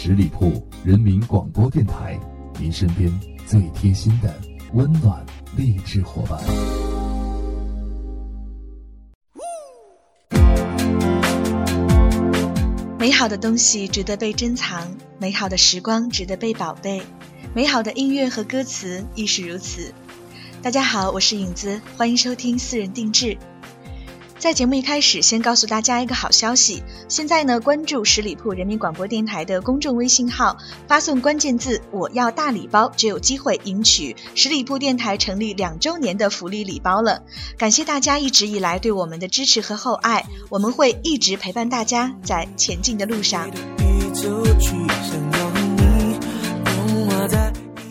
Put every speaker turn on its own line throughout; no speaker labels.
十里铺人民广播电台，您身边最贴心的温暖励志伙伴。
美好的东西值得被珍藏，美好的时光值得被宝贝，美好的音乐和歌词亦是如此。大家好，我是影子，欢迎收听私人定制。在节目一开始，先告诉大家一个好消息。现在呢，关注十里铺人民广播电台的公众微信号，发送关键字“我要大礼包”，就有机会赢取十里铺电台成立两周年的福利礼包了。感谢大家一直以来对我们的支持和厚爱，我们会一直陪伴大家在前进的路上。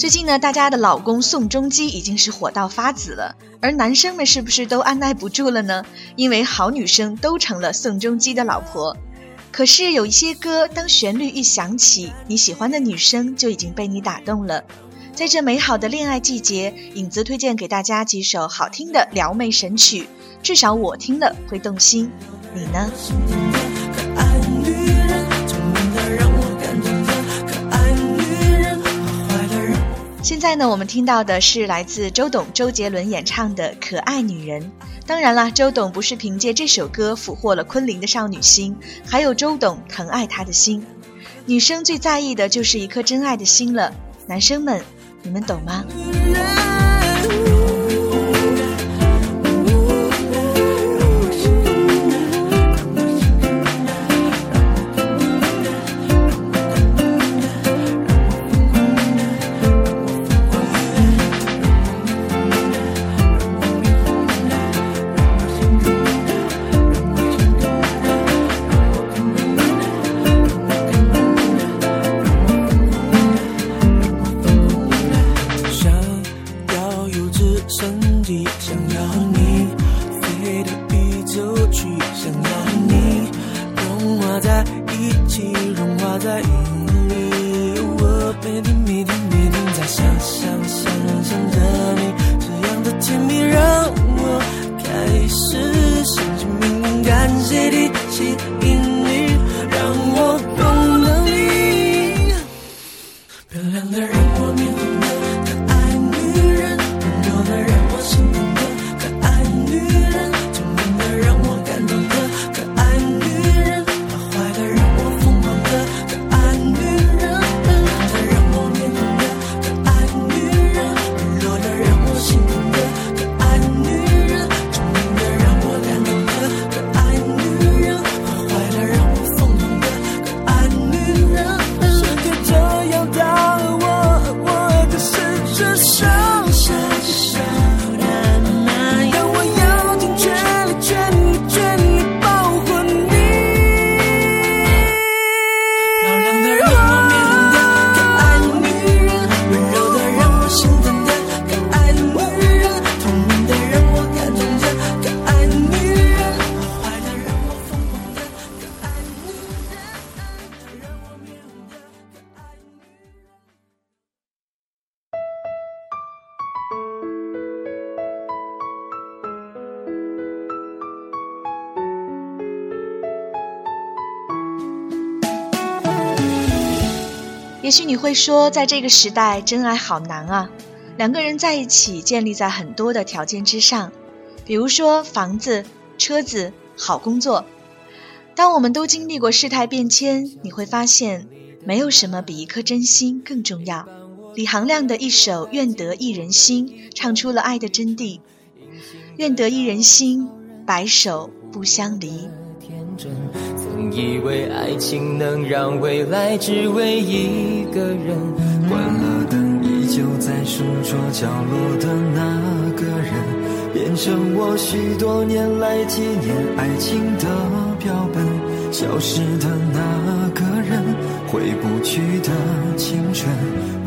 最近呢，大家的老公宋仲基已经是火到发紫了，而男生们是不是都按耐不住了呢？因为好女生都成了宋仲基的老婆。可是有一些歌，当旋律一响起，你喜欢的女生就已经被你打动了。在这美好的恋爱季节，影子推荐给大家几首好听的撩妹神曲，至少我听了会动心。你呢？现在呢，我们听到的是来自周董、周杰伦演唱的《可爱女人》。当然啦，周董不是凭借这首歌俘获了昆凌的少女心，还有周董疼爱她的心。女生最在意的就是一颗真爱的心了，男生们，你们懂吗？也许你会说，在这个时代，真爱好难啊！两个人在一起，建立在很多的条件之上，比如说房子、车子、好工作。当我们都经历过世态变迁，你会发现，没有什么比一颗真心更重要。李行亮的一首《愿得一人心》，唱出了爱的真谛。愿得一人心，白首不相离。
以为爱情能让未来只为一个人，关了灯依旧在书桌角落的那个人，变成我许多年来纪念爱情的标本。消失的那个人，回不去的青春，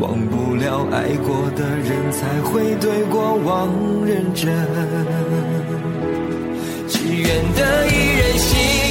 忘不了爱过的人，才会对过往认真。只愿得一人心。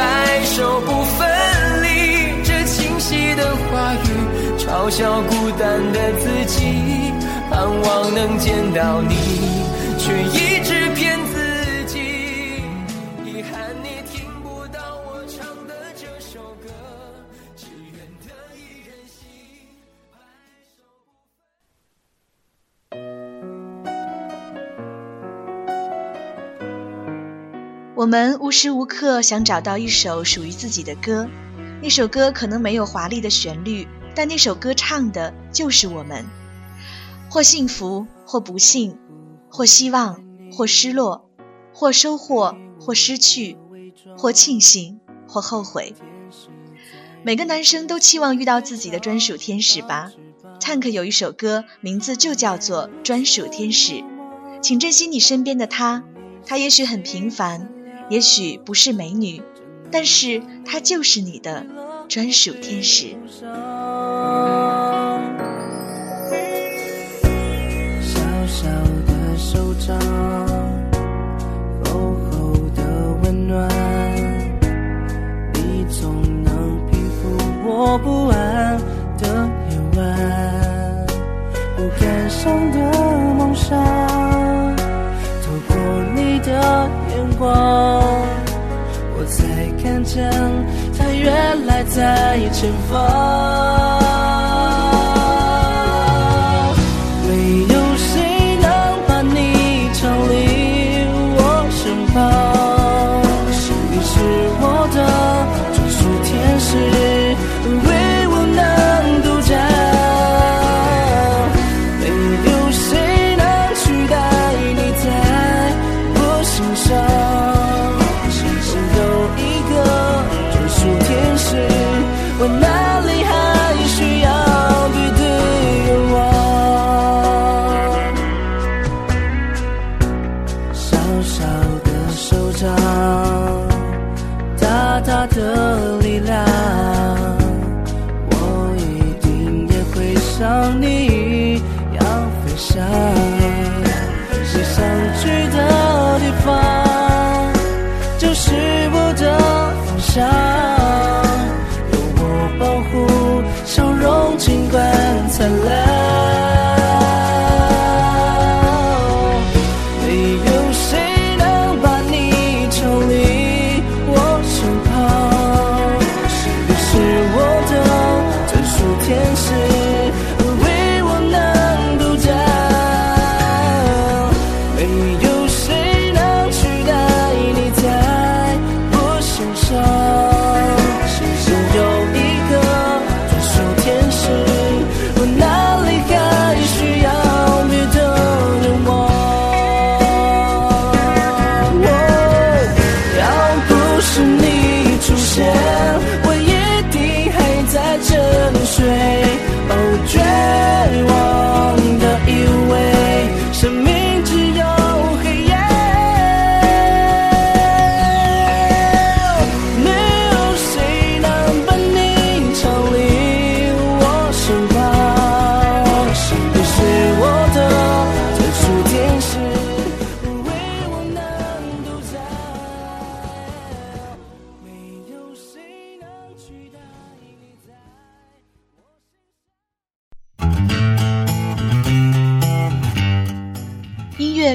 白首不分离。这清晰的话语嘲笑孤单的自己，盼望能见到你，却
我们无时无刻想找到一首属于自己的歌，那首歌可能没有华丽的旋律，但那首歌唱的就是我们。或幸福，或不幸，或希望，或失落，或收获，或失去，或庆幸，或后悔。每个男生都期望遇到自己的专属天使吧？Tank 有一首歌，名字就叫做《专属天使》，请珍惜你身边的他，他也许很平凡。也许不是美女，但是她就是你的专属天使。
小小的手掌，厚厚的温暖，你总能平复我不安的夜晚。不敢想的它原来在前方。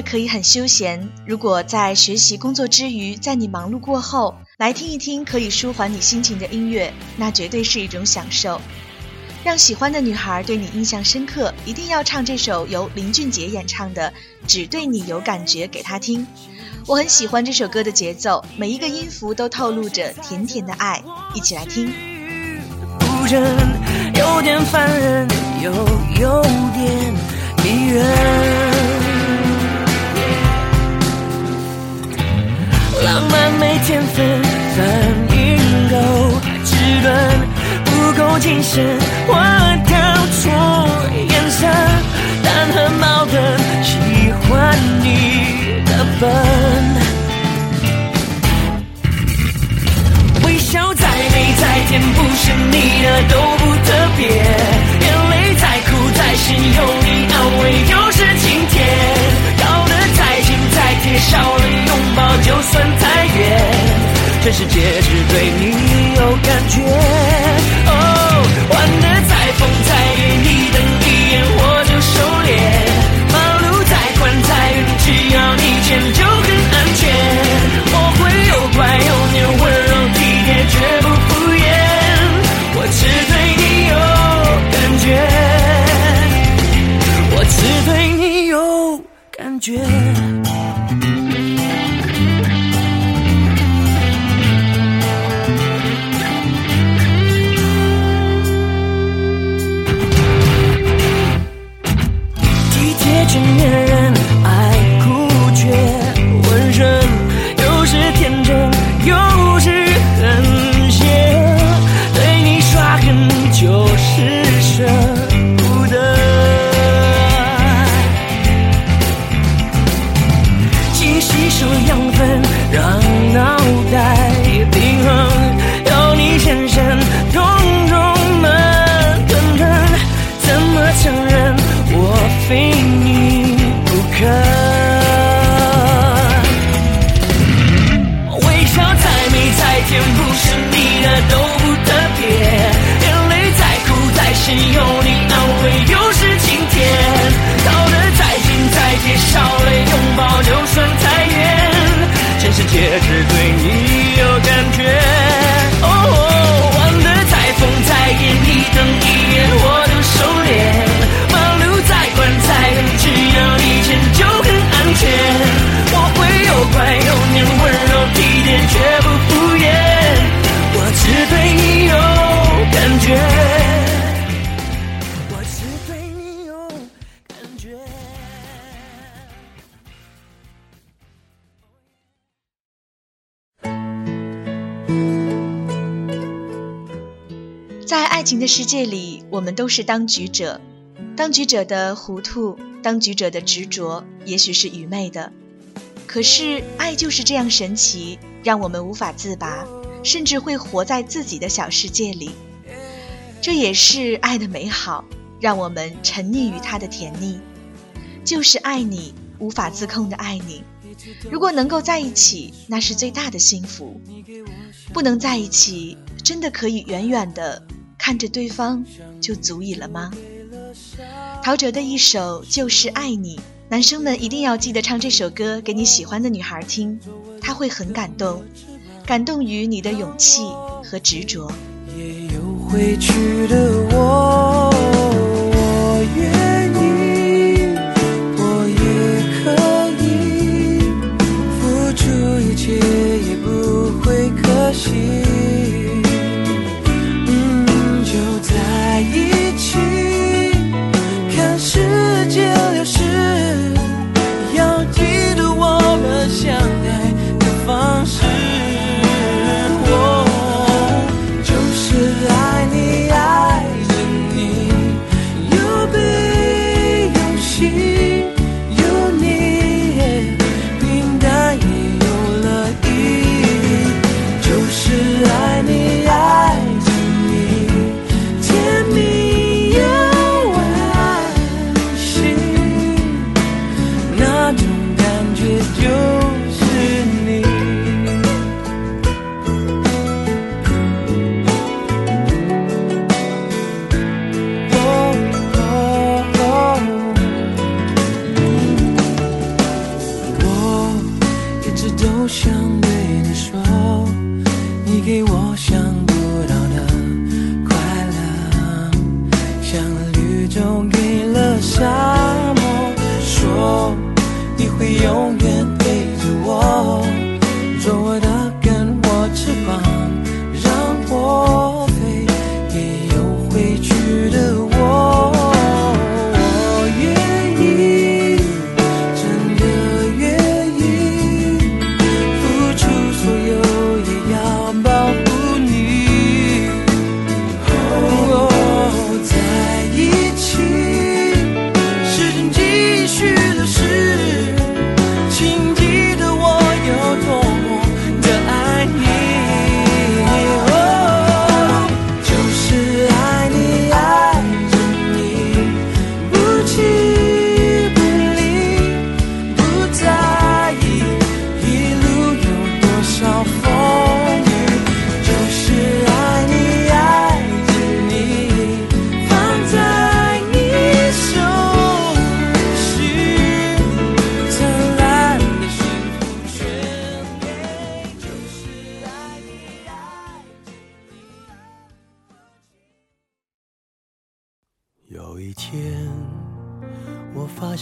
可以很休闲，如果在学习工作之余，在你忙碌过后来听一听可以舒缓你心情的音乐，那绝对是一种享受。让喜欢的女孩对你印象深刻，一定要唱这首由林俊杰演唱的《只对你有感觉》给她听。我很喜欢这首歌的节奏，每一个音符都透露着甜甜的爱。一起来听。
不忍，有点烦人，又有点迷人。浪漫没天分，反应够迟钝，不够谨慎，我挑错颜色，但很矛盾，喜欢你的笨。微笑再美再甜，不是你的都不特别。眼泪再苦再咸，有的都不特别。眼泪再苦再咸，有你安慰又是晴天。靠得再近再贴，少了拥抱就算太远。全世界只对你
情的世界里，我们都是当局者。当局者的糊涂，当局者的执着，也许是愚昧的。可是爱就是这样神奇，让我们无法自拔，甚至会活在自己的小世界里。这也是爱的美好，让我们沉溺于它的甜腻。就是爱你，无法自控的爱你。如果能够在一起，那是最大的幸福。不能在一起，真的可以远远的看着对方就足以了吗？陶喆的一首《就是爱你》，男生们一定要记得唱这首歌给你喜欢的女孩听，她会很感动，感动于你的勇气和执着。
也有回去的我，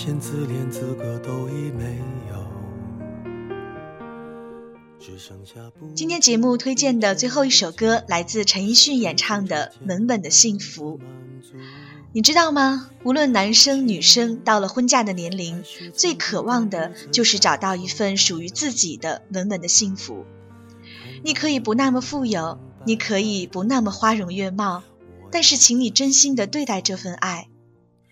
现自怜资格都已没有，只剩下
今天节目推荐的最后一首歌来自陈奕迅演唱的《稳稳的幸福》。你知道吗？无论男生女生，到了婚嫁的年龄，最渴望的就是找到一份属于自己的稳稳的幸福。你可以不那么富有，你可以不那么花容月貌，但是请你真心的对待这份爱，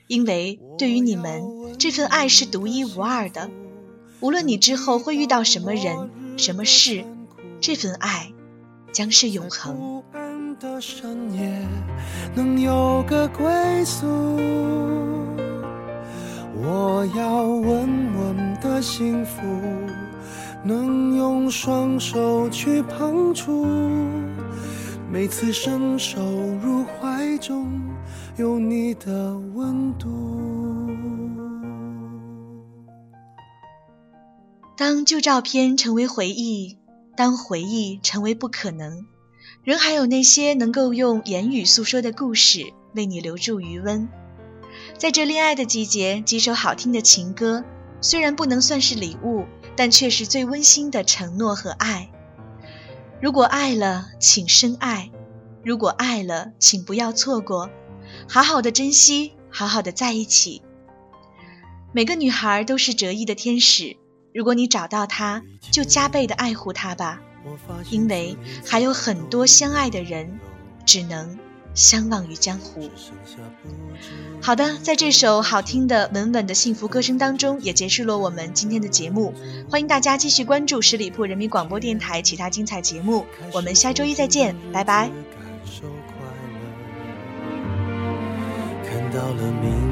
因为对于你们，这份爱是独一无二的。无论你之后会遇到什么人、什么事，这份爱将是永恒。
的深夜能有个归宿，我要稳稳的幸福，能用双手去碰触，每次伸手入怀中有你的温度。
当旧照片成为回忆，当回忆成为不可能。仍还有那些能够用言语诉说的故事，为你留住余温。在这恋爱的季节，几首好听的情歌，虽然不能算是礼物，但却是最温馨的承诺和爱。如果爱了，请深爱；如果爱了，请不要错过。好好的珍惜，好好的在一起。每个女孩都是折翼的天使，如果你找到他，就加倍的爱护他吧。因为还有很多相爱的人，只能相忘于江湖。好的，在这首好听的稳稳的幸福歌声当中，也结束了我们今天的节目。欢迎大家继续关注十里铺人民广播电台其他精彩节目，我们下周一再见，拜拜。
看到了明